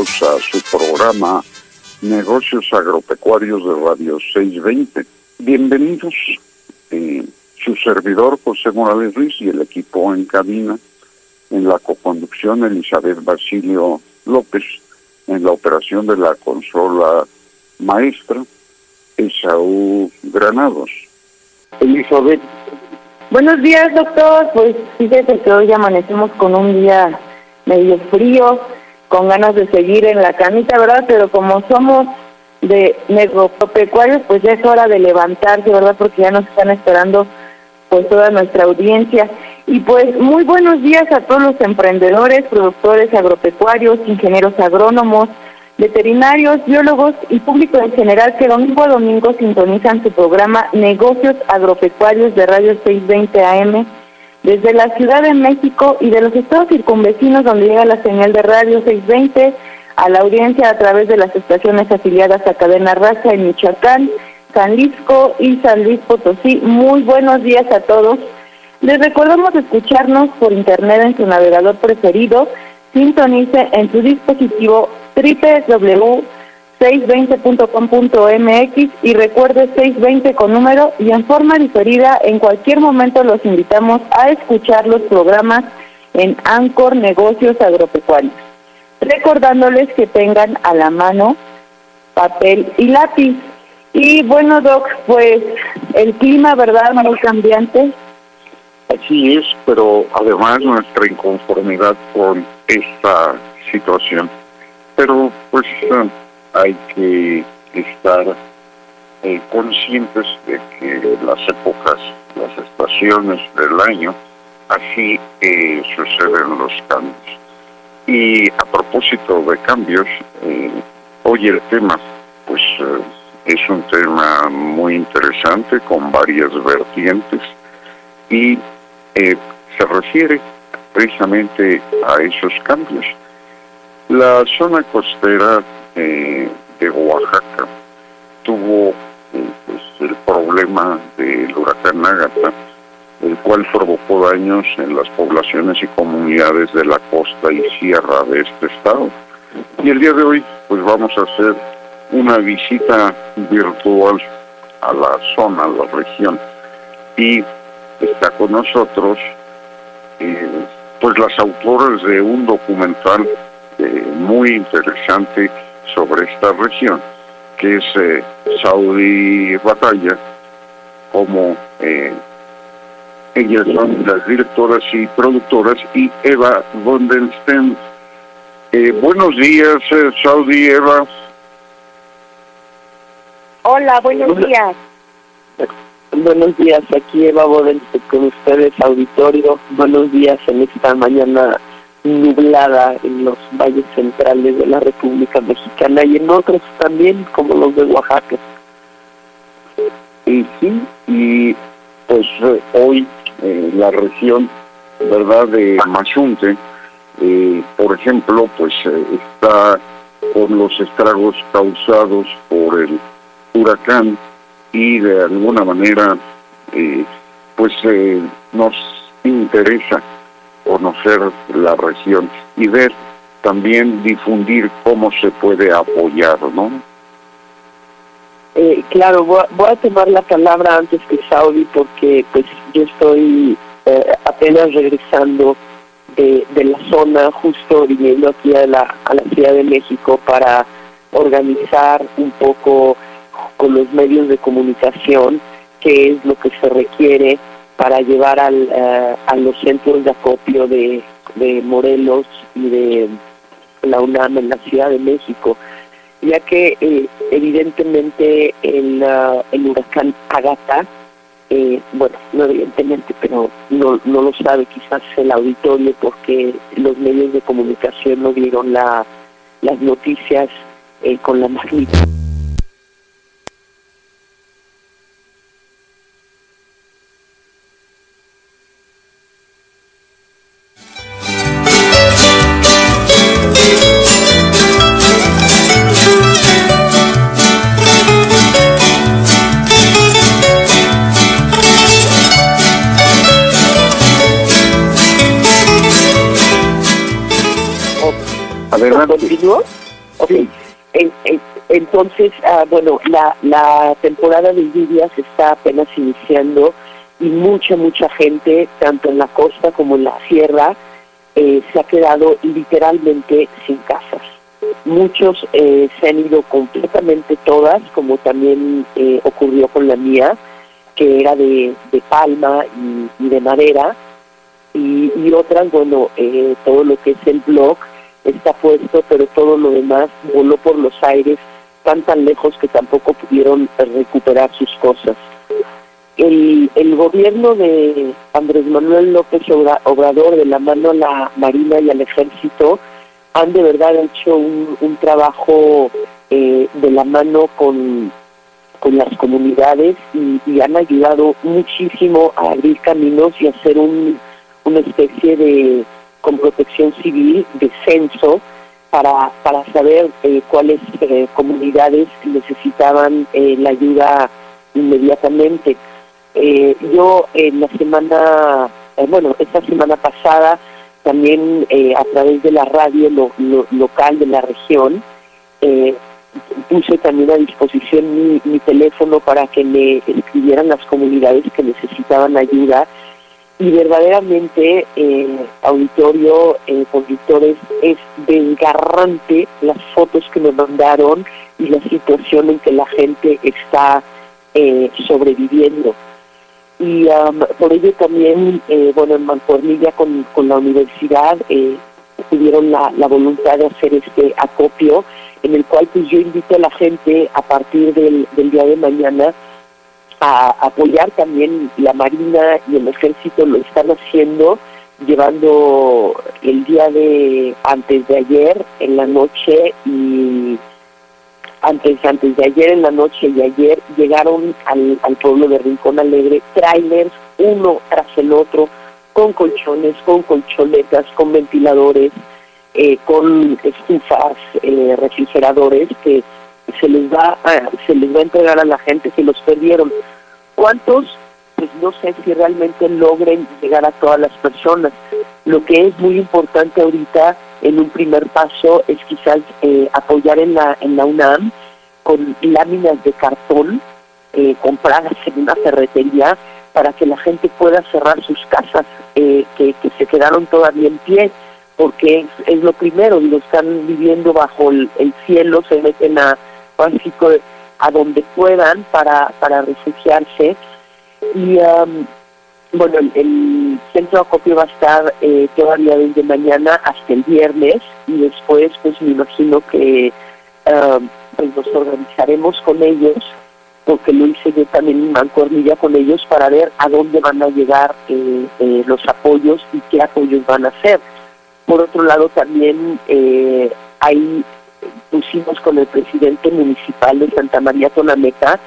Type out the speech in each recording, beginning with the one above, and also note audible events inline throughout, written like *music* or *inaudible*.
A su programa Negocios Agropecuarios de Radio 620. Bienvenidos, eh, su servidor José Morales Ruiz y el equipo en cabina, en la coconducción Elizabeth Basilio López, en la operación de la consola maestra Esaú Granados. Elizabeth. Buenos días, doctor. Pues fíjese que hoy amanecemos con un día medio frío con ganas de seguir en la camita, ¿verdad? Pero como somos de negropecuarios, pues ya es hora de levantarse, ¿verdad? Porque ya nos están esperando pues toda nuestra audiencia. Y pues muy buenos días a todos los emprendedores, productores agropecuarios, ingenieros agrónomos, veterinarios, biólogos y público en general que domingo a domingo sintonizan su programa Negocios Agropecuarios de Radio 620 AM desde la Ciudad de México y de los estados circunvecinos donde llega la señal de radio 620 a la audiencia a través de las estaciones afiliadas a Cadena Raza en Michoacán, San Lisco y San Luis Potosí. Muy buenos días a todos. Les recordamos escucharnos por internet en su navegador preferido. Sintonice en su dispositivo www 620.com.mx y recuerde 620 con número y en forma diferida en cualquier momento los invitamos a escuchar los programas en Ancor Negocios Agropecuarios. Recordándoles que tengan a la mano papel y lápiz. Y bueno, Doc, pues el clima, ¿verdad? Muy cambiante. Así es, pero además nuestra inconformidad con esta situación. Pero pues hay que estar eh, conscientes de que las épocas, las estaciones del año, así eh, suceden los cambios. Y a propósito de cambios, eh, hoy el tema, pues es un tema muy interesante con varias vertientes y se refiere precisamente a esos cambios. La zona costera eh, de Oaxaca tuvo eh, pues, el problema del huracán Ágata, el cual provocó daños en las poblaciones y comunidades de la costa y sierra de este estado. Y el día de hoy, pues vamos a hacer una visita virtual a la zona, a la región. Y está con nosotros, eh, pues las autoras de un documental muy interesante sobre esta región, que es eh, Saudi Batalla, como eh, ellas son las directoras y productoras, y Eva Bondensten. Eh, buenos días, Saudi Eva. Hola, buenos días. Buenos días, aquí Eva Bondensten con ustedes, auditorio. Buenos días en esta mañana nublada en los valles centrales de la República Mexicana y en otros también, como los de Oaxaca. Y sí, y pues eh, hoy eh, la región, ¿verdad?, de Machunte, eh, por ejemplo, pues está con los estragos causados por el huracán y de alguna manera, pues nos interesa conocer la región y ver también difundir cómo se puede apoyar, ¿no? Eh, claro, voy a, tomar la palabra antes que Saudi porque pues yo estoy eh, apenas regresando de, la zona, justo viniendo aquí a la, a la Ciudad de México para organizar un poco con los medios de comunicación qué es lo que se requiere para llevar al, eh, a los centros de acopio de, de Morelos y de la UNAM en la Ciudad de México, ya que eh, evidentemente el, uh, el huracán Agatha, eh, bueno, no evidentemente, pero no, no lo sabe quizás el auditorio porque los medios de comunicación no vieron la, las noticias eh, con la magnitud. ¿Continúo? entonces, ah, bueno, la, la temporada de lluvias está apenas iniciando y mucha, mucha gente, tanto en la costa como en la sierra, eh, se ha quedado literalmente sin casas. Muchos eh, se han ido completamente todas, como también eh, ocurrió con la mía, que era de, de palma y, de madera, y, y otras, bueno, todo lo que es el blog, está puesto, pero todo lo demás voló por los aires tan tan lejos que tampoco pudieron recuperar sus cosas. El, gobierno de Andrés Manuel López Obrador, de la mano a la Marina y al Ejército, han de verdad hecho un, un trabajo eh, de la mano con, con las comunidades y, y, han ayudado muchísimo a abrir caminos y hacer un, una especie de con protección civil de censo para, para saber eh, cuáles eh, comunidades necesitaban eh, la ayuda inmediatamente. yo en la semana, bueno, esta semana pasada también a través de la radio local de la región, puse también a disposición mi, mi teléfono para que me escribieran las comunidades que necesitaban ayuda y verdaderamente eh, auditorio, eh, conductores, es desgarrante las fotos que me mandaron y la situación en que la gente está eh, sobreviviendo. Y por ello también, eh, bueno, en Mancornilla con, con la universidad tuvieron la, la voluntad de hacer este acopio en el cual pues yo invito a la gente a partir del, del día de mañana a apoyar también la Marina y el Ejército lo están haciendo, llevando el día de antes de ayer en la noche y antes antes de ayer en la noche y ayer llegaron al, al pueblo de Rincón Alegre trailers uno tras el otro con colchones, con colchonetas, con ventiladores, eh, con estufas, eh, refrigeradores que se les va a, se les va a entregar a la gente que los perdieron. ¿Cuántos? Pues no sé si realmente logren llegar a todas las personas. Lo que es muy importante ahorita en un primer paso es quizás eh, apoyar en la, en la UNAM con láminas de cartón eh, compradas en una ferretería para que la gente pueda cerrar sus casas eh, que, se quedaron todavía en pie, porque es, lo primero, lo están viviendo bajo el, cielo, se meten a, básico, a donde puedan para, para refugiarse. Y um, bueno, el, centro de acopio va a estar eh, todavía desde mañana hasta el viernes y después pues me imagino que um, pues nos organizaremos con ellos porque lo hice yo también en Mancornilla con ellos para ver a dónde van a llegar eh, eh, los apoyos y qué apoyos van a hacer. Por otro lado, también eh, hay pusimos con el presidente municipal de Santa María Tonameca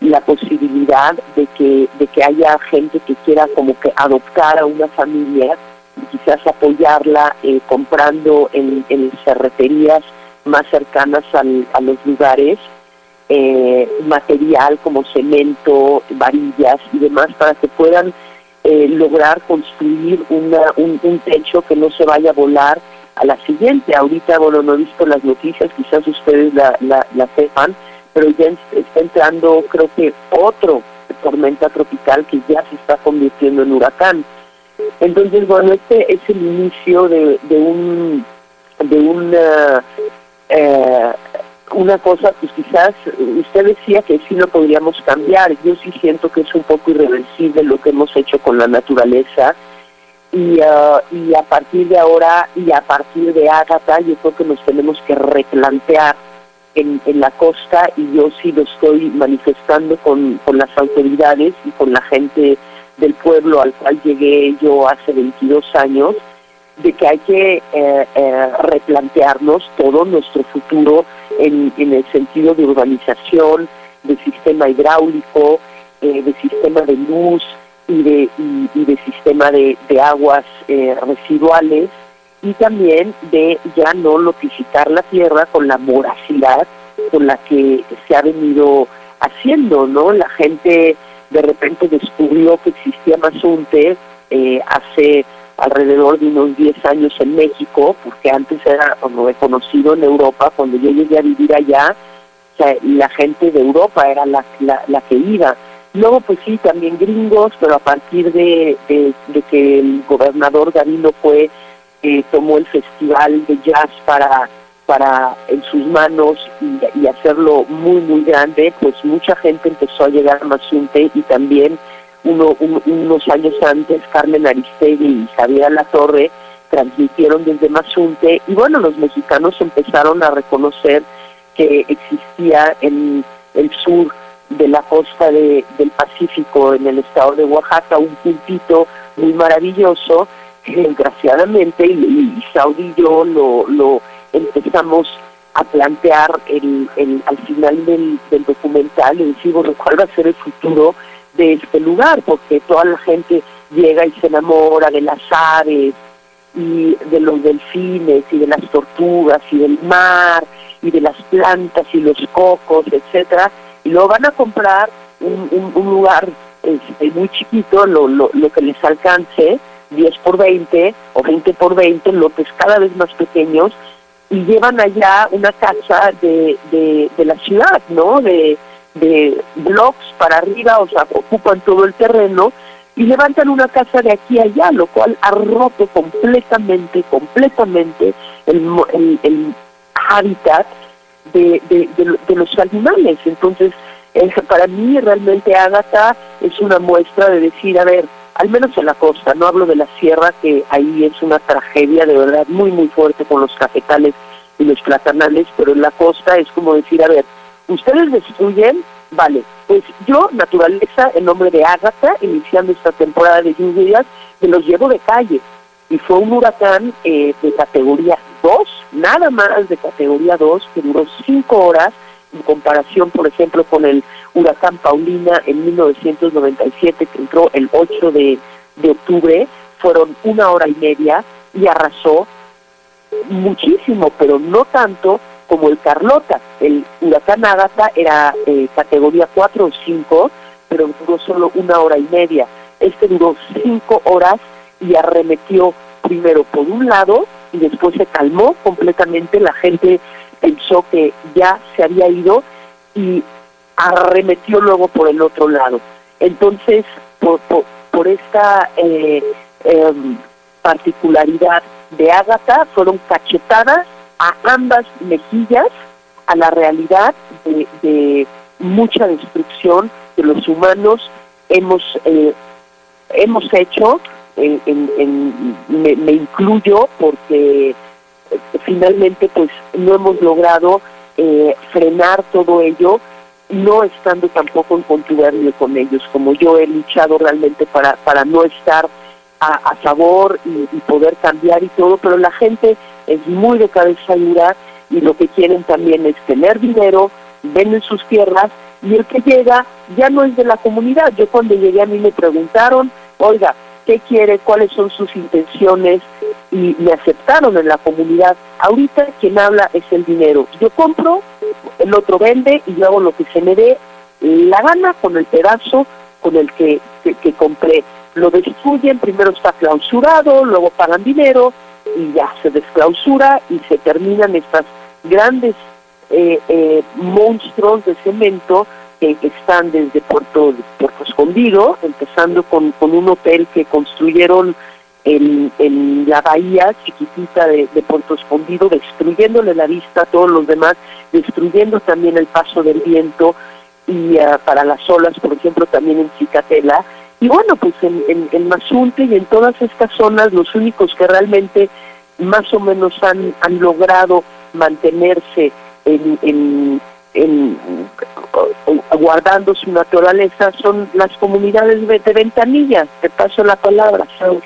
la posibilidad de que de que haya gente que quiera como que adoptar a una familia y quizás apoyarla eh, comprando en, en ferreterías más cercanas al, a los lugares eh, material como cemento, varillas y demás para que puedan eh, lograr construir una, un, un techo que no se vaya a volar a la siguiente. Ahorita, bueno, no he visto las noticias, quizás ustedes la, la, la sepan, pero ya está entrando, creo que otro tormenta tropical que ya se está convirtiendo en huracán. Entonces, bueno, este es el inicio de, de un de una eh, una cosa, pues quizás usted decía que sí lo podríamos cambiar. Yo sí siento que es un poco irreversible lo que hemos hecho con la naturaleza. Y, uh, y a partir de ahora y a partir de Ágata, yo creo que nos tenemos que replantear en, en la costa y yo sí lo estoy manifestando con, con las autoridades y con la gente del pueblo al cual llegué yo hace 22 años, de que hay que eh, eh, replantearnos todo nuestro futuro en, en, el sentido de urbanización, de sistema hidráulico, eh, de sistema de luz y de, y, de sistema de, de aguas eh, residuales y también de ya no notificar la tierra con la voracidad con la que se ha venido haciendo, ¿no? La gente de repente descubrió que existía Mazunte eh, hace alrededor de unos 10 años en México, porque antes era como reconocido en Europa, cuando yo llegué a vivir allá, la gente de Europa era la, la, la que iba. Luego, pues sí, también gringos, pero a partir de, de, que el gobernador Gavino fue, eh, tomó el festival de jazz para para en sus manos y, hacerlo muy muy grande, pues mucha gente empezó a llegar a Mazunte y también uno, un, unos años antes Carmen Aristegui y Javier La Torre transmitieron desde Mazunte y bueno, los mexicanos empezaron a reconocer que existía en el sur de la costa de, del Pacífico, en el estado de Oaxaca, un puntito muy maravilloso que desgraciadamente, y, y Saudi y yo lo, lo empezamos a plantear el, el, al final del, del documental, decir, bueno, cuál va a ser el futuro de este lugar, porque toda la gente llega y se enamora de las aves y de los delfines y de las tortugas y del mar y de las plantas y los cocos, etcétera, y luego van a comprar un, un, un lugar este, muy chiquito, lo, lo, lo que les alcance, 10 por 20 o 20 por 20, lotes cada vez más pequeños, y llevan allá una casa de, de, de la ciudad, ¿no? De, de blocks para arriba, o sea, ocupan todo el terreno y levantan una casa de aquí a allá, lo cual ha roto completamente, completamente el, el, el hábitat de, de, de, los animales. Entonces, para mí realmente Ágata es una muestra de decir, a ver, al menos en la costa, no hablo de la sierra, que ahí es una tragedia de verdad muy, muy fuerte con los cafetales y los platanales, pero en la costa es como decir, a ver, ustedes destruyen, vale, pues yo, naturaleza, en nombre de Ágata, iniciando esta temporada de lluvias, me los llevo de calle. Y fue un huracán eh, de categoría 2, nada más de categoría 2, que duró cinco horas, en comparación, por ejemplo, con el huracán Paulina en 1997, que entró el 8 de, de octubre, fueron una hora y media y arrasó muchísimo, pero no tanto como el Carlota. El huracán Ágata era eh, categoría 4 o 5, pero duró solo una hora y media. Este duró cinco horas y arremetió primero por un lado y después se calmó completamente. La gente pensó que ya se había ido y arremetió luego por el otro lado. Entonces, por, por, esta eh, eh, particularidad de Ágata, fueron cachetadas a ambas mejillas a la realidad de, de mucha destrucción que los humanos hemos eh, hemos hecho en, en, en, me, me, incluyo porque finalmente pues no hemos logrado eh, frenar todo ello no estando tampoco en contubernio con ellos como yo he luchado realmente para para no estar a, a favor y, y poder cambiar y todo pero la gente es muy de cabeza dura y lo que quieren también es tener dinero, venden sus tierras y el que llega ya no es de la comunidad. Yo cuando llegué a mí me preguntaron, oiga, ¿qué quiere? ¿Cuáles son sus intenciones? Y me aceptaron en la comunidad. Ahorita quien habla es el dinero. Yo compro, el otro vende y yo hago lo que se me dé la gana con el pedazo con el que, que, que compré. Lo destruyen, primero está clausurado, luego pagan dinero, y ya se desclausura y se terminan estas grandes eh, eh, monstruos de cemento que están desde Puerto, Puerto Escondido, empezando con, con un hotel que construyeron en, en la bahía chiquitita de, Puerto Escondido, destruyéndole la vista a todos los demás, destruyendo también el paso del viento y ah, para las olas, por ejemplo, también en Cicatela. Y bueno, pues en, en, en Mazunte y en todas estas zonas, los únicos que realmente más o menos han, han logrado mantenerse en, en, en, guardando su naturaleza son las comunidades de, ventanillas. Te paso la palabra, Saúl.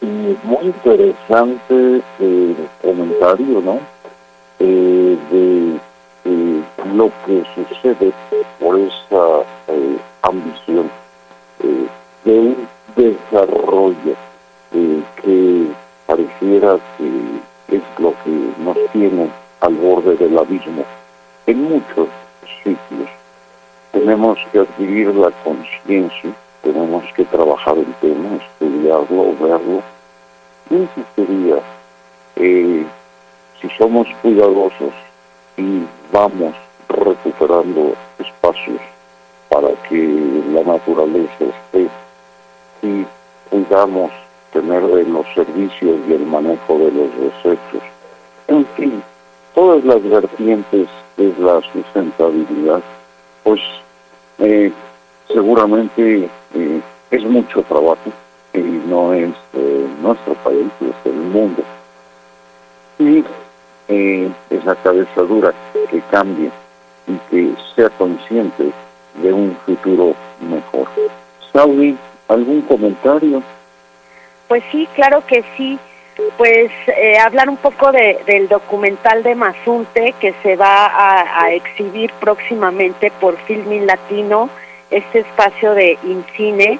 muy interesante el comentario, ¿no? Eh, de eh, lo que sucede por esa eh, ambición de un desarrollo que pareciera que es lo que nos tiene al borde del abismo. En muchos sitios tenemos que adquirir la conciencia, tenemos que trabajar el tema, estudiarlo, verlo. Yo insistiría, eh, si somos cuidadosos y vamos recuperando espacios para que la naturaleza esté, si cuidamos tener de los servicios y el manejo de los desechos, en fin, todas las vertientes de la sustentabilidad, pues eh, seguramente eh, es mucho trabajo y no es eh, nuestro país, es el mundo. Y esa cabeza dura que cambie y que sea consciente de un futuro mejor. Saudi, ¿algún comentario? Pues sí, claro que sí pues eh, hablar un poco de, del documental de Mazunte que se va a, exhibir próximamente por Filmin Latino, este espacio de Incine.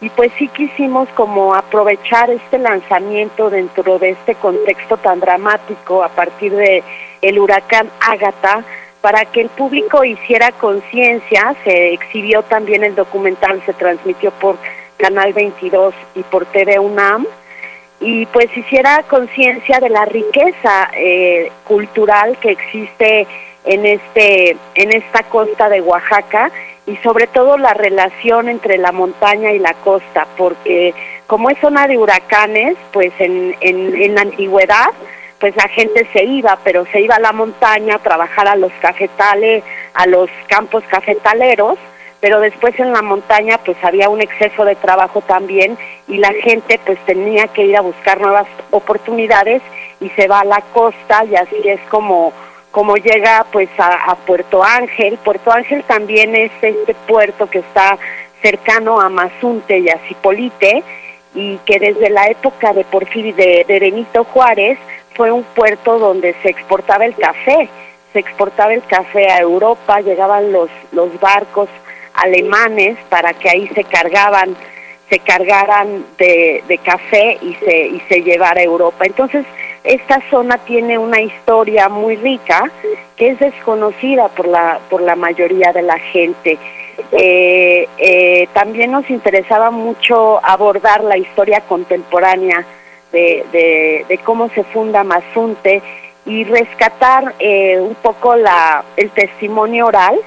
Y pues sí quisimos como aprovechar este lanzamiento dentro de este contexto tan dramático a partir de el huracán Ágata para que el público hiciera conciencia. Se exhibió también el documental, se transmitió por Canal 22 y por TV UNAM y pues hiciera conciencia de la riqueza eh, cultural que existe en este en esta costa de Oaxaca y sobre todo la relación entre la montaña y la costa porque como es zona de huracanes pues en, en, en la antigüedad pues la gente se iba pero se iba a la montaña a trabajar a los cafetales a los campos cafetaleros pero después en la montaña pues había un exceso de trabajo también y la gente pues tenía que ir a buscar nuevas oportunidades y se va a la costa y así es como como llega pues a, Puerto Ángel. Puerto Ángel también es este puerto que está cercano a Mazunte y a Cipolite y que desde la época de Porfirio de, de Benito Juárez fue un puerto donde se exportaba el café, se exportaba el café a Europa, llegaban los los barcos alemanes para que ahí se cargaban se cargaran de, café y se y se llevara a Europa. Entonces esta zona tiene una historia muy rica que es desconocida por la por la mayoría de la gente. Eh, eh, también nos interesaba mucho abordar la historia contemporánea de, de, de cómo se funda Mazunte y rescatar eh, un poco la el testimonio oral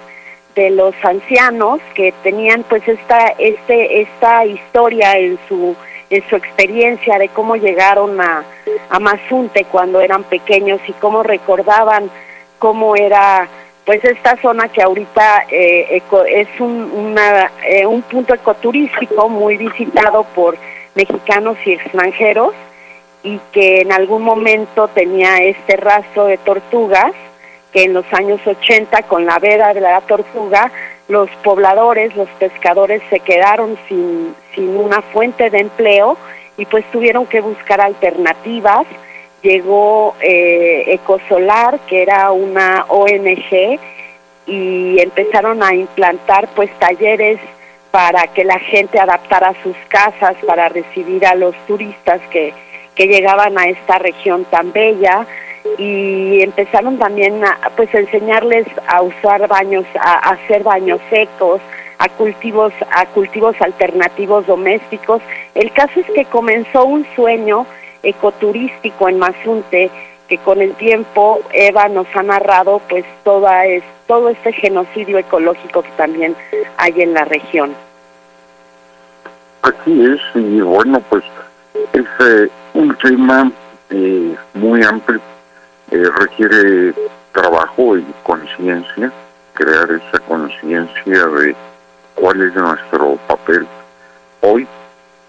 de los ancianos que tenían pues esta este esta historia en su en su experiencia de cómo llegaron a, a Mazunte cuando eran pequeños y cómo recordaban cómo era pues esta zona que ahorita eh, es un, una, eh, un punto ecoturístico muy visitado por mexicanos y extranjeros y que en algún momento tenía este rastro de tortugas que en los años 80 con la veda de la tortuga los pobladores, los pescadores se quedaron sin, sin una fuente de empleo y pues tuvieron que buscar alternativas. Llegó eh, Ecosolar, que era una ONG, y empezaron a implantar pues talleres para que la gente adaptara sus casas para recibir a los turistas que, que llegaban a esta región tan bella y empezaron también a pues enseñarles a usar baños, a, hacer baños secos, a cultivos, a cultivos alternativos domésticos. El caso es que comenzó un sueño ecoturístico en Mazunte que con el tiempo Eva nos ha narrado pues toda es, todo este genocidio ecológico que también hay en la región. Así es, y bueno, pues es eh, un tema eh, muy amplio, eh, requiere trabajo y conciencia, crear esa conciencia de cuál es nuestro papel hoy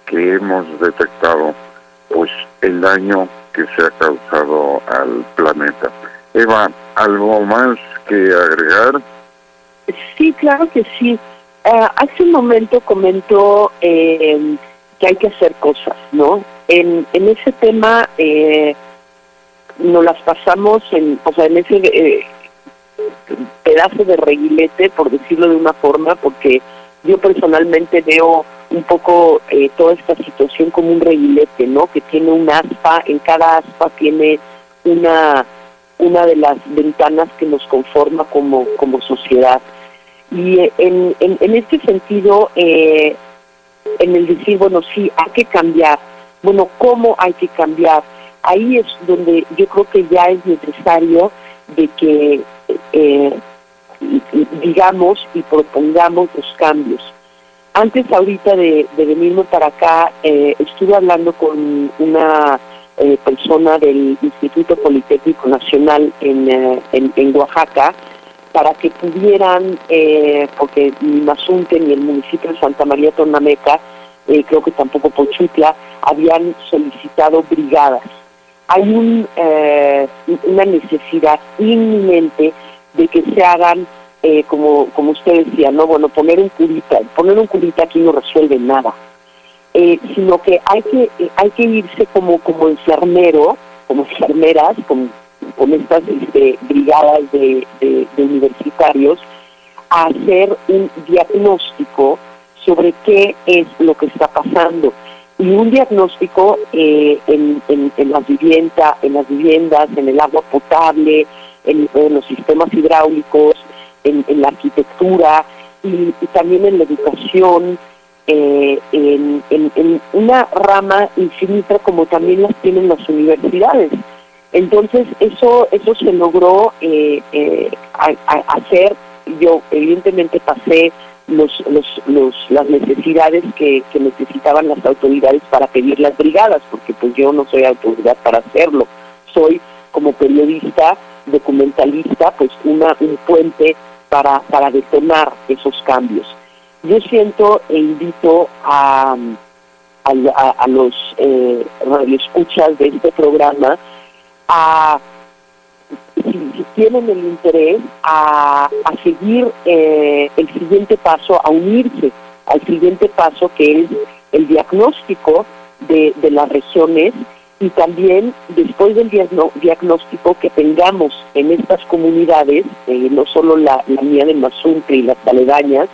que hemos detectado pues el daño que se ha causado al planeta. Eva, ¿algo más que agregar? Sí, claro que sí. Uh, hace un momento comentó eh, que hay que hacer cosas, ¿no? En, en ese tema eh, nos las pasamos en, o sea, en ese eh, pedazo de reguilete, por decirlo de una forma, porque yo personalmente veo un poco eh, toda esta situación como un reguilete, ¿no? Que tiene un aspa, en cada aspa tiene una una de las ventanas que nos conforma como, como sociedad. Y en, en, en este sentido, eh, en el decir, bueno, sí, hay que cambiar, bueno, ¿cómo hay que cambiar? Ahí es donde yo creo que ya es necesario de que eh, digamos y propongamos los cambios. Antes ahorita de, de venirme para acá, eh, estuve hablando con una eh, persona del Instituto Politécnico Nacional en, eh, en, en, Oaxaca para que pudieran, eh, porque ni Mazunte ni el municipio de Santa María Tornameca, eh, creo que tampoco Pochutla, habían solicitado brigadas. Hay un, eh, una necesidad inminente de que se hagan eh, como, como usted decía, ¿no? Bueno, poner un curita, poner un curita aquí no resuelve nada, eh, sino que hay que hay que irse como como enfermero, como enfermeras, con, con estas este, brigadas de, de universitarios, a hacer un diagnóstico sobre qué es lo que está pasando y un diagnóstico eh, en, en, en, las viviendas, en las viviendas, en el agua potable, en, los sistemas hidráulicos, en, la arquitectura y, también en la educación, eh, en, en, una rama infinita como también las tienen las universidades. Entonces eso eso se logró eh, eh, a hacer. Yo evidentemente pasé los, los, los, las necesidades que, que, necesitaban las autoridades para pedir las brigadas, porque pues yo no soy autoridad para hacerlo. Soy como periodista, documentalista, pues una un puente para, para detonar esos cambios. Yo siento e invito a, a, a, los eh, radioescuchas de este programa a, si, tienen el interés, a, a seguir eh, el siguiente paso, a unirse al siguiente paso que es el diagnóstico de, de las regiones y también después del diagnóstico que tengamos en estas comunidades, eh, no solo la, la, mía de Mazunte y las aledañas,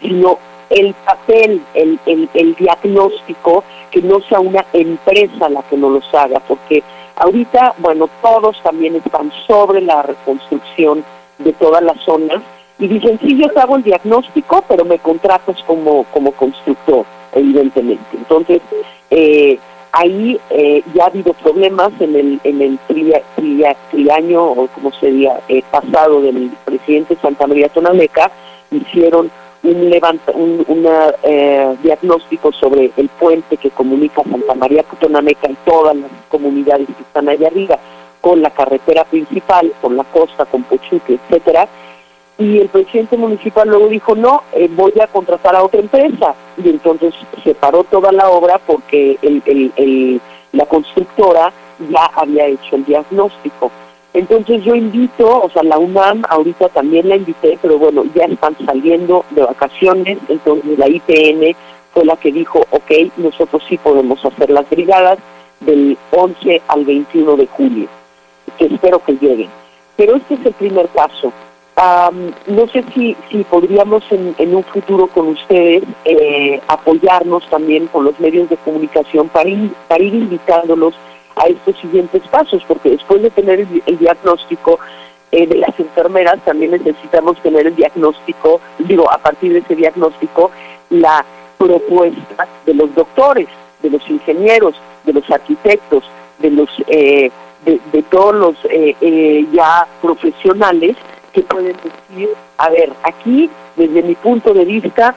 sino el papel, el, el, el, diagnóstico, que no sea una empresa la que no los haga, porque ahorita, bueno, todos también están sobre la reconstrucción de todas las zonas y dicen, sí, yo hago el diagnóstico, pero me contratas como, como constructor, evidentemente. Entonces, eh, ahí eh, ya ha habido problemas en el en el tri, tri, triaño o como sería eh, pasado del presidente Santa María Tonameca hicieron un levanta un una, eh, diagnóstico sobre el puente que comunica Santa María Tonameca y todas las comunidades que están allá arriba con la carretera principal, con la costa, con Pochuque, etcétera, y el presidente municipal luego dijo no eh, voy a contratar a otra empresa y entonces se paró toda la obra porque el, el, el, la constructora ya había hecho el diagnóstico entonces yo invito o sea la UNAM ahorita también la invité pero bueno ya están saliendo de vacaciones entonces la IPN fue la que dijo ok nosotros sí podemos hacer las brigadas del 11 al 21 de julio que espero que lleguen pero este es el primer paso. Um, no sé si, si podríamos en, en, un futuro con ustedes eh, apoyarnos también con los medios de comunicación para ir, para ir invitándolos a estos siguientes pasos, porque después de tener el, diagnóstico eh, de las enfermeras, también necesitamos tener el diagnóstico, digo, a partir de ese diagnóstico, la propuesta de los doctores, de los ingenieros, de los arquitectos, de los... Eh, de, todos los eh, eh, ya profesionales que pueden decir, a ver, aquí desde mi punto de vista,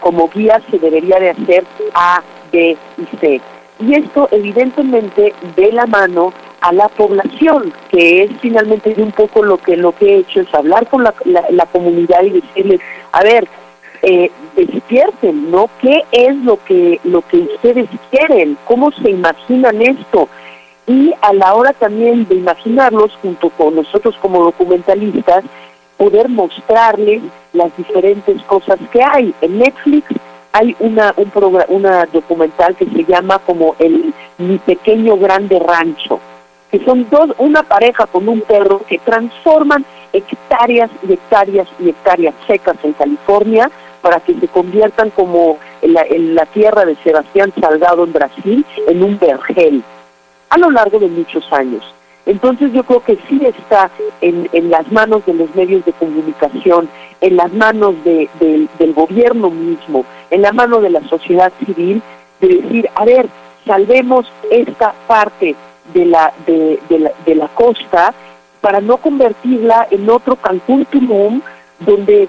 como guía se debería de hacer A, B y C. Y esto evidentemente de la mano a la población, que es finalmente un poco lo que lo que he hecho es hablar con la, la, comunidad y decirles, a ver, eh, despierten, ¿no? ¿Qué es lo que lo que ustedes quieren? ¿Cómo se imaginan esto? Y a la hora también de imaginarlos junto con nosotros como documentalistas, poder mostrarles las diferentes cosas que hay. En Netflix hay una un una documental que se llama como el Mi pequeño grande rancho, que son dos una pareja con un perro que transforman hectáreas y hectáreas y hectáreas secas en California para que se conviertan como en la, la tierra de Sebastián Salgado en Brasil en un vergel a lo largo de muchos años. Entonces yo creo que sí está en, en las manos de los medios de comunicación, en las manos de, del gobierno mismo, en la mano de la sociedad civil, de decir, a ver, salvemos esta parte de la, de, la, de la costa para no convertirla en otro Cancún Tulum, donde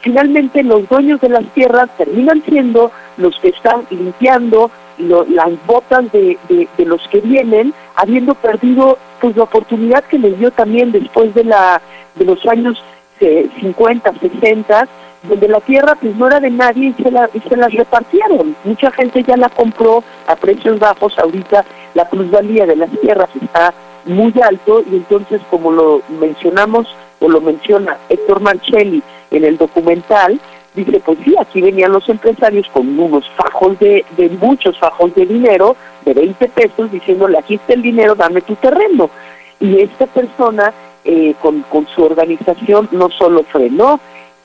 finalmente los dueños de las tierras terminan siendo los que están limpiando las botas de, de, los que vienen, habiendo perdido pues la oportunidad que les dio también después de la de los años 50, 60, donde la tierra pues no era de nadie y se, la, las repartieron. Mucha gente ya la compró a precios bajos, ahorita la plusvalía de las tierras está muy alto y entonces como lo mencionamos o lo menciona Héctor Marcelli en el documental, dice, pues sí, aquí venían los empresarios con unos fajos de, de muchos fajos de dinero, de 20 pesos, diciéndole, aquí está el dinero, dame tu terreno. Y esta persona, eh, con su organización, no solo frenó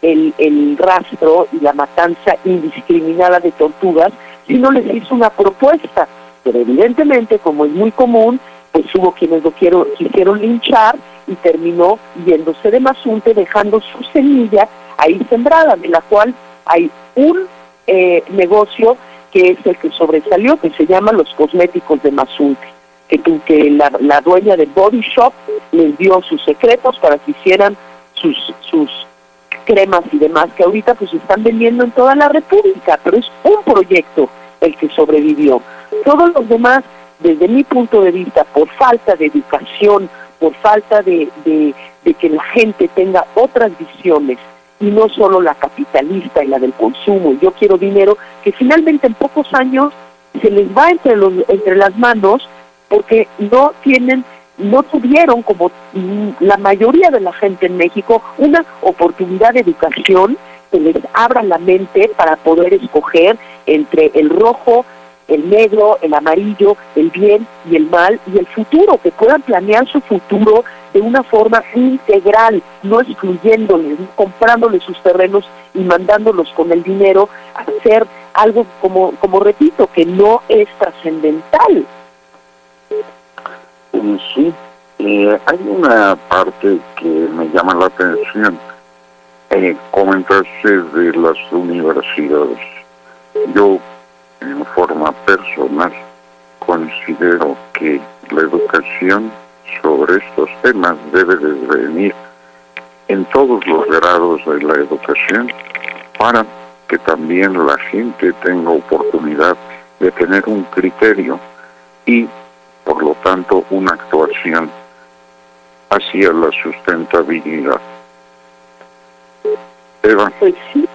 el, el rastro y la matanza indiscriminada de tortugas, sino les hizo una propuesta. Pero evidentemente, como es muy común, pues hubo quienes lo quiero, quisieron linchar y terminó yéndose de Mazunte dejando su semilla ahí sembrada, de la cual hay un eh, negocio que es el que sobresalió, que se llama los cosméticos de Mazunte, que, que la, la dueña de Body Shop les dio sus secretos para que hicieran sus, sus cremas y demás, que ahorita pues están vendiendo en toda la República, pero es un proyecto el que sobrevivió. Todos los demás, desde mi punto de vista, por falta de educación, por falta de, de, que la gente tenga otras visiones y no solo la capitalista y la del consumo, yo quiero dinero, que finalmente en pocos años se les va entre, los, entre las manos porque no tienen, no tuvieron como la mayoría de la gente en México una oportunidad de educación que les abra la mente para poder escoger entre el rojo, el negro, el amarillo, el bien y el mal y el futuro, que puedan planear su futuro de una forma integral, no excluyéndoles, comprándoles sus terrenos y mandándolos con el dinero a hacer algo como, como repito, que no es trascendental. Sí, eh, hay una parte que me llama la atención. Eh, comentaste de las universidades. Yo en forma personal considero que la educación sobre estos temas debe de venir en todos los grados de la educación para que también la gente tenga oportunidad de tener un criterio y por lo tanto una actuación hacia la sustentabilidad. Eva. Pues sí,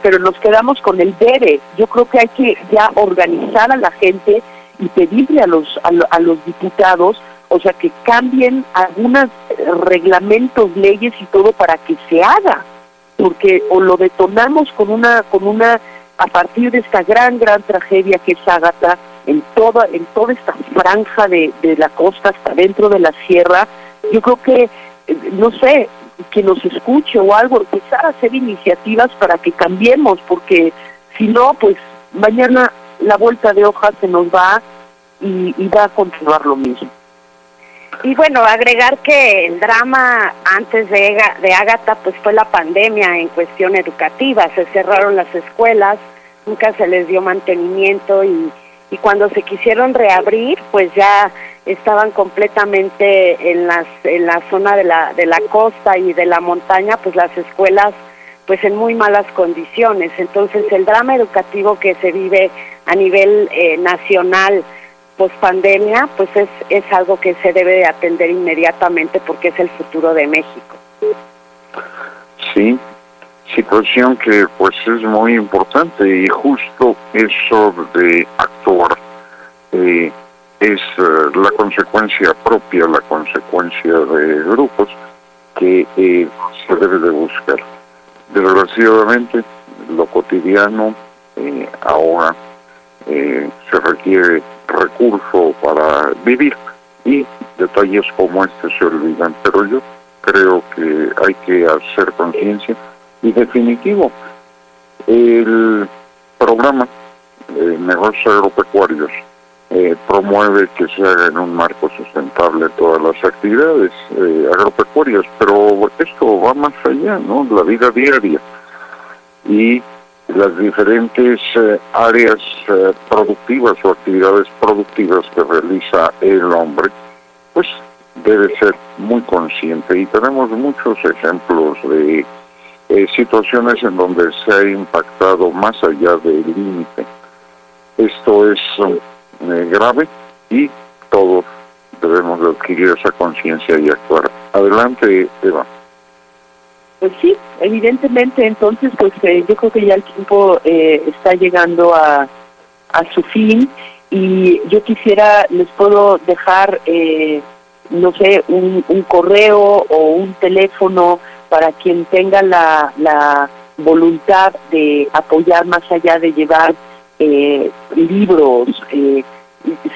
pero nos quedamos con el debe. Yo creo que hay que ya organizar a la gente y pedirle a los a, los diputados, o sea, que cambien algunos reglamentos, leyes y todo para que se haga, porque o lo detonamos con una con una a partir de esta gran gran tragedia que es Ágata en toda en toda esta franja de, de la costa hasta dentro de la sierra, yo creo que eh, no sé, que nos escuche o algo, empezar a hacer iniciativas para que cambiemos, porque si no, pues mañana la vuelta de hoja se nos va y, va a continuar lo mismo. Y bueno, agregar que el drama antes de, de Ágata pues fue la pandemia en cuestión educativa, se cerraron las escuelas, nunca se les dio mantenimiento y, y cuando se quisieron reabrir pues ya estaban completamente en las en la zona de la de la costa y de la montaña, pues las escuelas pues en muy malas condiciones. Entonces el drama educativo que se vive a nivel eh, nacional post pandemia, pues es, es algo que se debe de atender inmediatamente porque es el futuro de México. Sí, situación que pues es muy importante y justo eso de actuar eh, es eh, la consecuencia propia, la consecuencia de grupos que eh, se debe de buscar. Desgraciadamente, lo cotidiano ahora se requiere recurso para vivir y detalles como este se olvidan, pero yo creo que hay que hacer conciencia y definitivo. El programa de negocios agropecuarios eh, promueve que se haga en un marco sustentable todas las actividades eh, agropecuarias, pero esto va más allá, ¿no? La vida diaria y las diferentes eh, áreas productivas o actividades productivas que realiza el hombre, pues debe ser muy consciente y tenemos muchos ejemplos de eh, situaciones en donde se ha impactado más allá del límite. Esto es eh, grave y todos debemos adquirir esa conciencia y actuar. Adelante, Eva. Pues sí, evidentemente, entonces, pues eh, yo creo que ya el tiempo está llegando a, a su fin y yo quisiera, les puedo dejar, no sé, un, un correo o un teléfono para quien tenga la, la voluntad de apoyar más allá de llevar eh, libros, eh,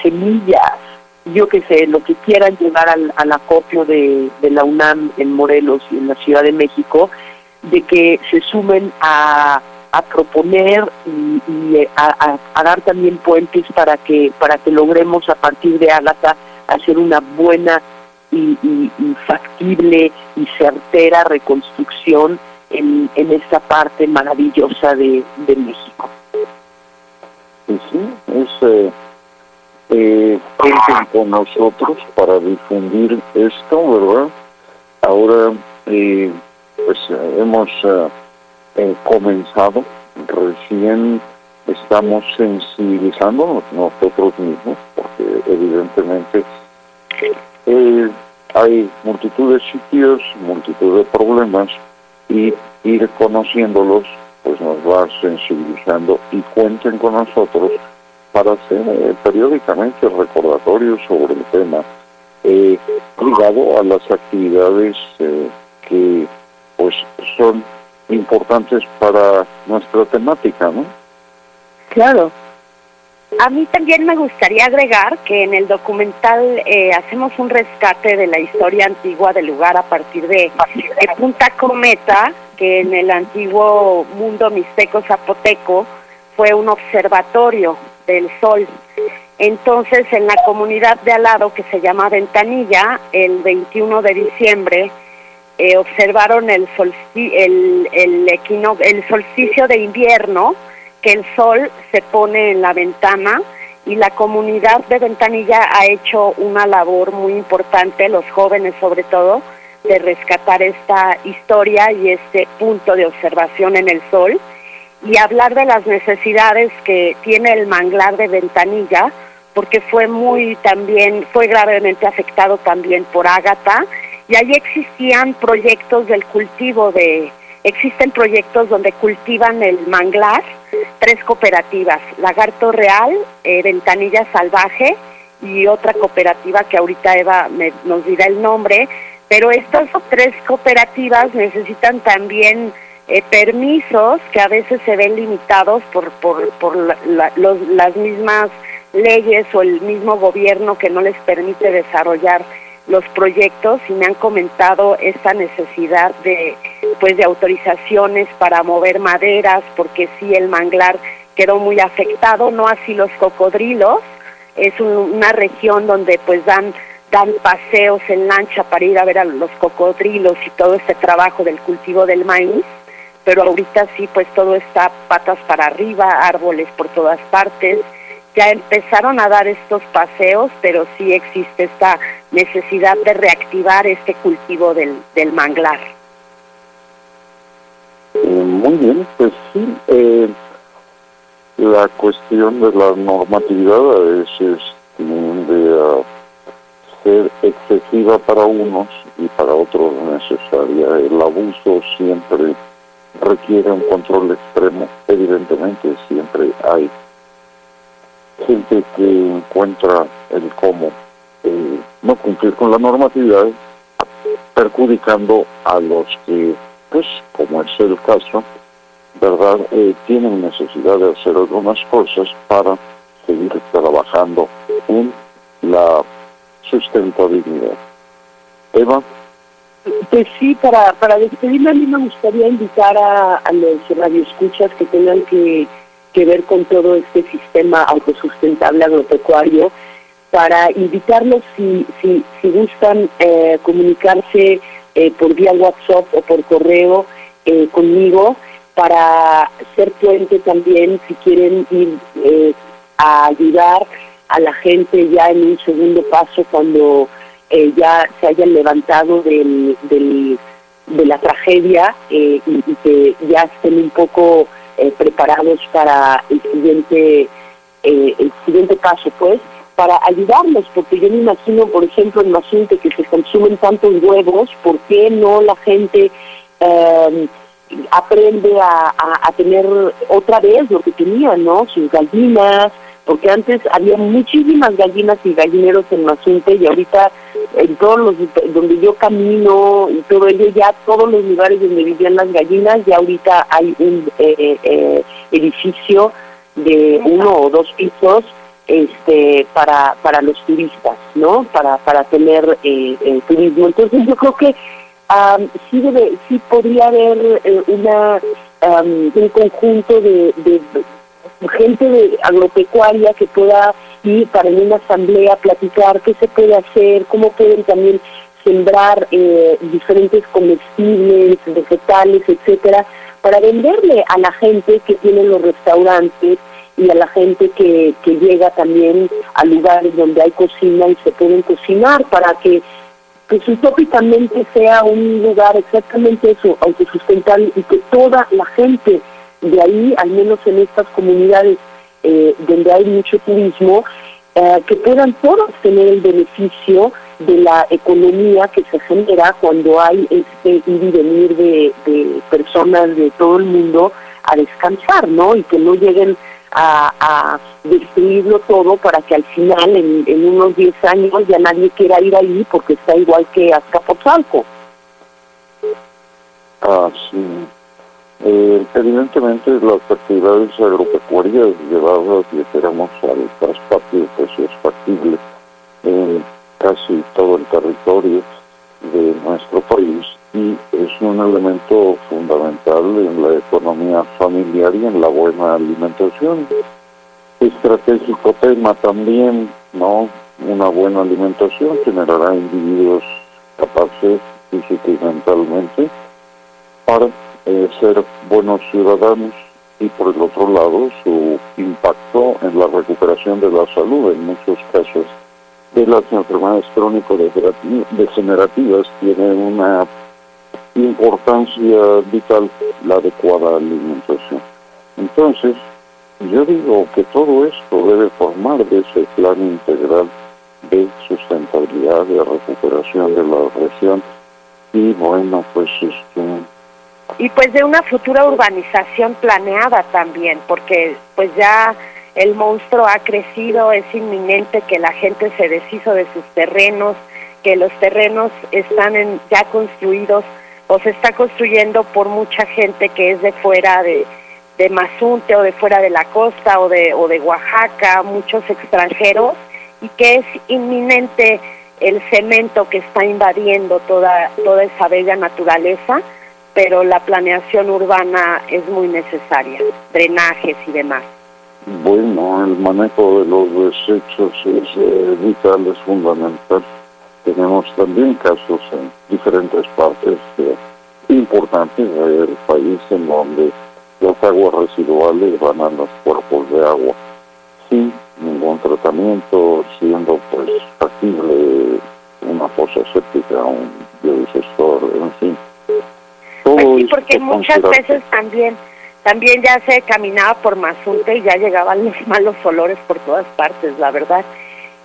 semillas, yo que sé, lo que quieran llevar al, al acopio de, la UNAM en Morelos y en la Ciudad de México, de que se sumen a, a proponer y, a, a, dar también puentes para que para que logremos a partir de Ágata hacer una buena y, factible y certera reconstrucción en, en esta parte maravillosa de, de México. Sí, sí, es eh, eh, con nosotros para difundir esto, ¿verdad? Ahora, eh, pues hemos eh, eh, comenzado, recién estamos sensibilizándonos nosotros mismos, porque evidentemente eh, hay multitud de sitios, multitud de problemas y ir conociéndolos pues nos va sensibilizando y cuenten con nosotros para hacer eh, periódicamente recordatorios sobre el tema eh, ligado a las actividades eh, que pues son importantes para nuestra temática, ¿no? Claro, a mí también me gustaría agregar que en el documental eh, hacemos un rescate de la historia antigua del lugar a partir de, Punta Cometa, que en el antiguo mundo mixteco zapoteco fue un observatorio del sol. Entonces, en la comunidad de al lado, que se llama Ventanilla, el 21 de diciembre, eh, observaron el, el, el, el solsticio de invierno, que el sol se pone en la ventana y la comunidad de Ventanilla ha hecho una labor muy importante, los jóvenes sobre todo, de rescatar esta historia y este punto de observación en el sol y hablar de las necesidades que tiene el manglar de Ventanilla, porque fue muy también, fue gravemente afectado también por Ágata, y allí existían proyectos del cultivo de, existen proyectos donde cultivan el manglar, tres cooperativas, Lagarto Real, eh, Ventanilla Salvaje y otra cooperativa que ahorita Eva nos dirá el nombre, pero estas tres cooperativas necesitan también eh, permisos que a veces se ven limitados por, por, por las mismas leyes o el mismo gobierno que no les permite desarrollar los proyectos y me han comentado esta necesidad de pues de autorizaciones para mover maderas porque sí el manglar quedó muy afectado no así los cocodrilos. Es una región donde pues dan dan paseos en lancha para ir a ver a los cocodrilos y todo este trabajo del cultivo del maíz. Pero ahorita sí pues todo está patas para arriba árboles por todas partes ya empezaron a dar estos paseos, pero sí existe esta necesidad de reactivar este cultivo del, del manglar. Eh, muy bien, pues sí. Eh, la cuestión de la normatividad es, es de ser excesiva para unos y para otros necesaria. El abuso siempre requiere un control extremo. Evidentemente siempre hay gente que encuentra el cómo eh, no cumplir con la normatividad, perjudicando a los que, pues como es el caso, ¿verdad? Eh, tienen necesidad de hacer algunas cosas para seguir trabajando en la sustentabilidad. Eva. Pues sí, para, para despedirme a mí me gustaría invitar a, a los radioescuchas que tengan que, que ver con todo este sistema autosustentable agropecuario para invitarlos si, si, gustan eh, comunicarse eh, por vía WhatsApp o por correo eh, conmigo para ser puente también si quieren ir a ayudar a la gente ya en un segundo paso cuando eh, ya se hayan levantado del, del, de la tragedia eh, y, que ya estén un poco eh, preparados para el siguiente el siguiente paso pues para ayudarlos porque yo me imagino por ejemplo en Mazunte que se consumen tantos huevos ¿por qué no la gente aprende a, a, a tener otra vez lo que tenía no sus gallinas porque antes había muchísimas gallinas y gallineros en Mazunte y ahorita en todos los donde yo camino y todo ello ya todos los lugares donde vivían las gallinas ya ahorita hay un eh, eh, edificio de uno o dos pisos este para para los turistas no para para tener eh, turismo. Entonces yo creo que sí debe sí podría haber eh, una un conjunto de, de gente de agropecuaria que pueda ir para una asamblea platicar qué se puede hacer, cómo pueden también sembrar eh, diferentes comestibles, vegetales, etcétera, para venderle a la gente que tiene los restaurantes y a la gente que, que llega también a lugares donde hay cocina y se pueden cocinar para que pues utópicamente sea un lugar exactamente eso, autosustentable y que toda la gente de ahí, al menos en estas comunidades eh, donde hay mucho turismo, eh, que puedan todos tener el beneficio de la economía que se genera cuando hay este ir y venir de, personas de todo el mundo a descansar, ¿no? Y que no lleguen a, destruirlo todo para que al final, en, unos 10 años, ya nadie quiera ir ahí porque está igual que Azcapotzalco. Ah, sí. Eh, evidentemente las actividades agropecuarias llevadas, dijéramos, al traspatio, pues es factible en casi todo el territorio de nuestro país y es un elemento fundamental en la economía familiar y en la buena alimentación. Estratégico tema también, ¿no? Una buena alimentación generará individuos capaces física y mentalmente para eh, ser buenos ciudadanos y por el otro lado su impacto en la recuperación de la salud en muchos casos de las enfermedades crónico-degenerativas tiene una importancia vital la adecuada alimentación. Entonces, yo digo que todo esto debe formar de ese plan integral de sustentabilidad, de recuperación de la región y bueno, pues este, y pues de una futura urbanización planeada también, porque pues ya el monstruo ha crecido, es inminente que la gente se deshizo de sus terrenos, que los terrenos están en, ya construidos o se está construyendo por mucha gente que es de fuera de, de Mazunte o de fuera de la costa o de, o de Oaxaca, muchos extranjeros, y que es inminente el cemento que está invadiendo toda, toda esa bella naturaleza pero la planeación urbana es muy necesaria, drenajes y demás. Bueno, el manejo de los desechos es eh, vital, es fundamental. Tenemos también casos en diferentes partes importantes del país en donde las aguas residuales van a los cuerpos de agua. Sí, ningún tratamiento, siendo pues factible una fosa séptica, un biodigestor, en fin. Pues sí, porque muchas veces también también ya se caminaba por Mazunte y ya llegaban *laughs* los malos olores por todas partes, la verdad.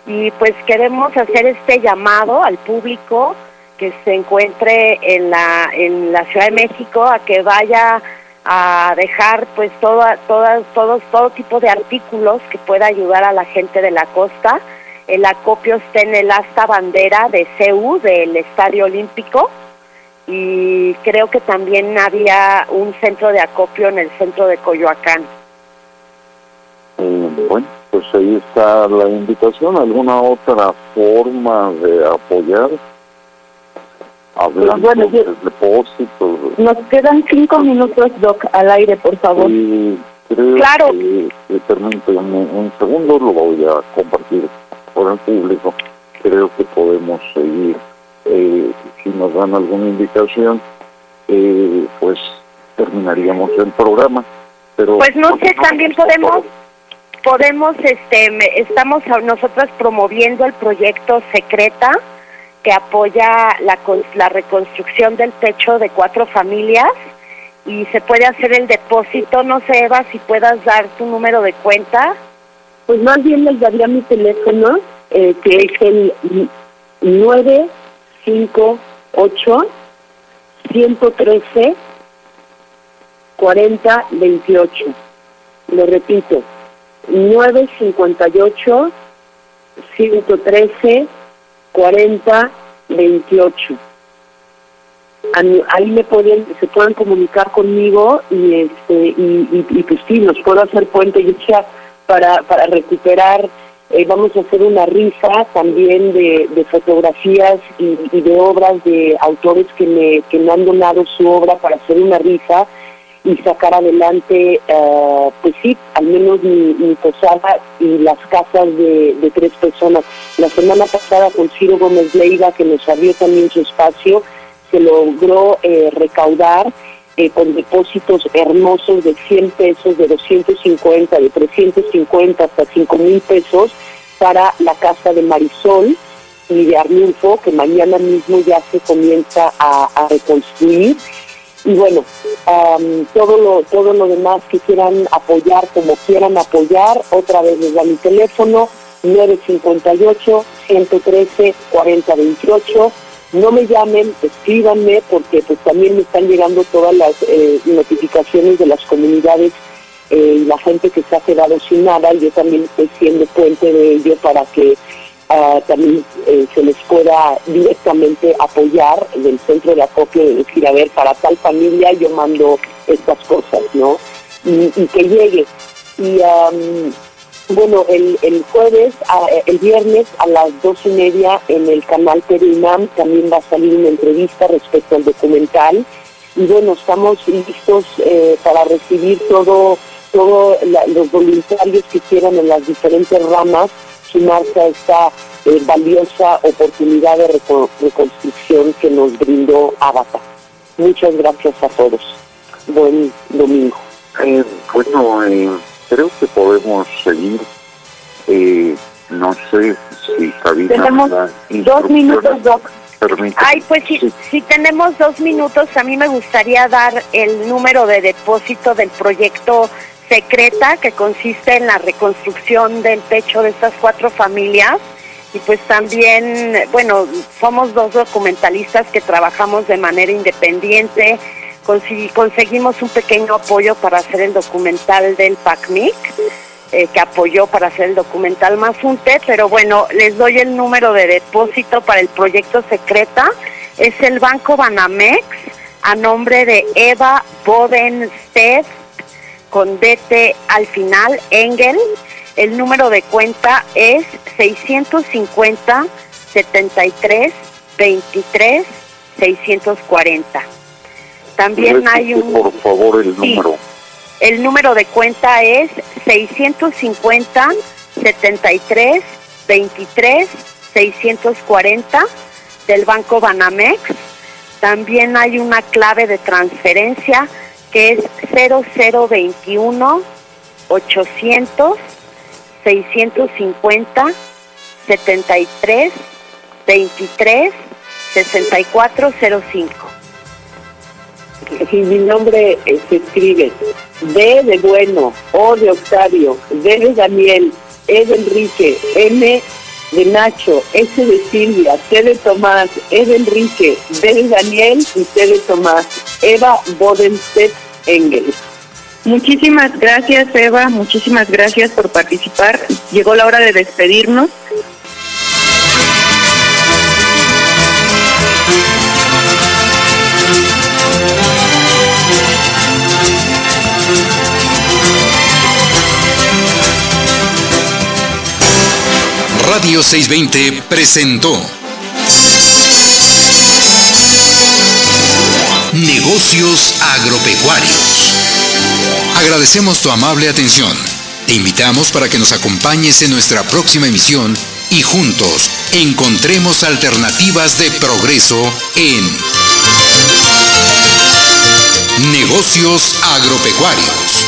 Y pues queremos hacer este llamado al público que se encuentre en la en la Ciudad de México a que vaya a dejar pues toda, todas, todos, todo tipo de artículos que pueda ayudar a la gente de la costa. El acopio está en el asta bandera de CEU, del Estadio Olímpico, y creo que también había un centro de acopio en el centro de Coyoacán. Eh, bueno, pues ahí está la invitación. ¿Alguna otra forma de apoyar? Hablando Bueno, yo- de depósitos. Nos quedan cinco minutos, Doc, al aire, por favor. Y creo Claro. que, que permítanme un segundo, lo voy a compartir por el público. Creo que podemos seguir, eh, si nos dan alguna indicación, eh, pues terminaríamos el programa. Pero Pues no sé, también podemos, podemos, este, me- estamos a- nosotras promoviendo el proyecto Secreta que apoya la, la reconstrucción del techo de cuatro familias y se puede hacer el depósito. No sé, Eva, si puedas dar tu número de cuenta. Pues más bien les daría mi teléfono, eh, que es el 958 113 4028. Lo repito, 958 113 4028. A mí- Ahí me pueden, se pueden comunicar conmigo y este y, y, y pues sí, nos puedo hacer puente y para, para recuperar. Eh, vamos a hacer una rifa también de, de fotografías y, y de obras de autores que me, que me han donado su obra para hacer una rifa y sacar adelante, eh, pues sí, al menos mi, mi posada y las casas de, de tres personas. La semana pasada con Ciro Gómez Leiva, que nos abrió también su espacio, se logró eh, recaudar eh, con depósitos hermosos de 100 pesos, de 250, de 350 hasta 5 mil pesos para la casa de Marisol y de Arnulfo, que mañana mismo ya se comienza a, a reconstruir. Y bueno, am, todo lo todo lo demás que quieran apoyar, como quieran apoyar, otra vez les da mi teléfono, 958-113-4028. No me llamen, escríbanme, porque pues también me están llegando todas las eh, notificaciones de las comunidades eh, y la gente que se ha quedado sin nada, y yo también estoy siendo puente de ello para que ah, también eh, se les pueda directamente apoyar del centro de acopio, de decir, a ver, para tal familia yo mando estas cosas, ¿no? Y, y que llegue. Y am, bueno, el, el jueves, el viernes a las dos y media en el canal Perunam también va a salir una entrevista respecto al documental. Y bueno, estamos listos eh, para recibir todo, todo los voluntarios que quieran en las diferentes ramas sumarse a esta eh, valiosa oportunidad de reco- reconstrucción que nos brindó Avatar. Muchas gracias a todos. Buen domingo. Eh, bueno, eh, creo que podemos seguir. Eh, no sé si Sabina Tenemos Dos minutos, Doc. Permítame. Ay, pues si, Sí. si tenemos dos minutos, a mí me gustaría dar el número de depósito del proyecto Secreta, que consiste en la reconstrucción del techo de estas cuatro familias. Y pues también, bueno, somos dos documentalistas que trabajamos de manera independiente. Conseguimos un pequeño apoyo para hacer el documental del PACMIC, eh, que apoyó para hacer el documental Mazunte, pero bueno, les doy el número de depósito para el proyecto Secreta. Es el Banco Banamex a nombre de Eva Bodenstedt con DT al final, Engel. El número de cuenta es 650 73 23 640. También hay un Por favor, el Sí. número. el número de cuenta es 650 73 23 640 del Banco Banamex. También hay una clave de transferencia que es 0021 800 650 73 23 6405. Si mi nombre eh, se escribe D de bueno, O de Octavio, D de Daniel, E de Enrique, M de Nacho, S de Silvia, T de Tomás, E de Enrique, D de Daniel y T de Tomás. Eva Bodenstedt Engel. Muchísimas gracias Eva, muchísimas gracias por participar. Llegó la hora de despedirnos. Radio 620 presentó Negocios Agropecuarios. Agradecemos tu amable atención. Te invitamos para que nos acompañes en nuestra próxima emisión y juntos encontremos alternativas de progreso en Negocios Agropecuarios.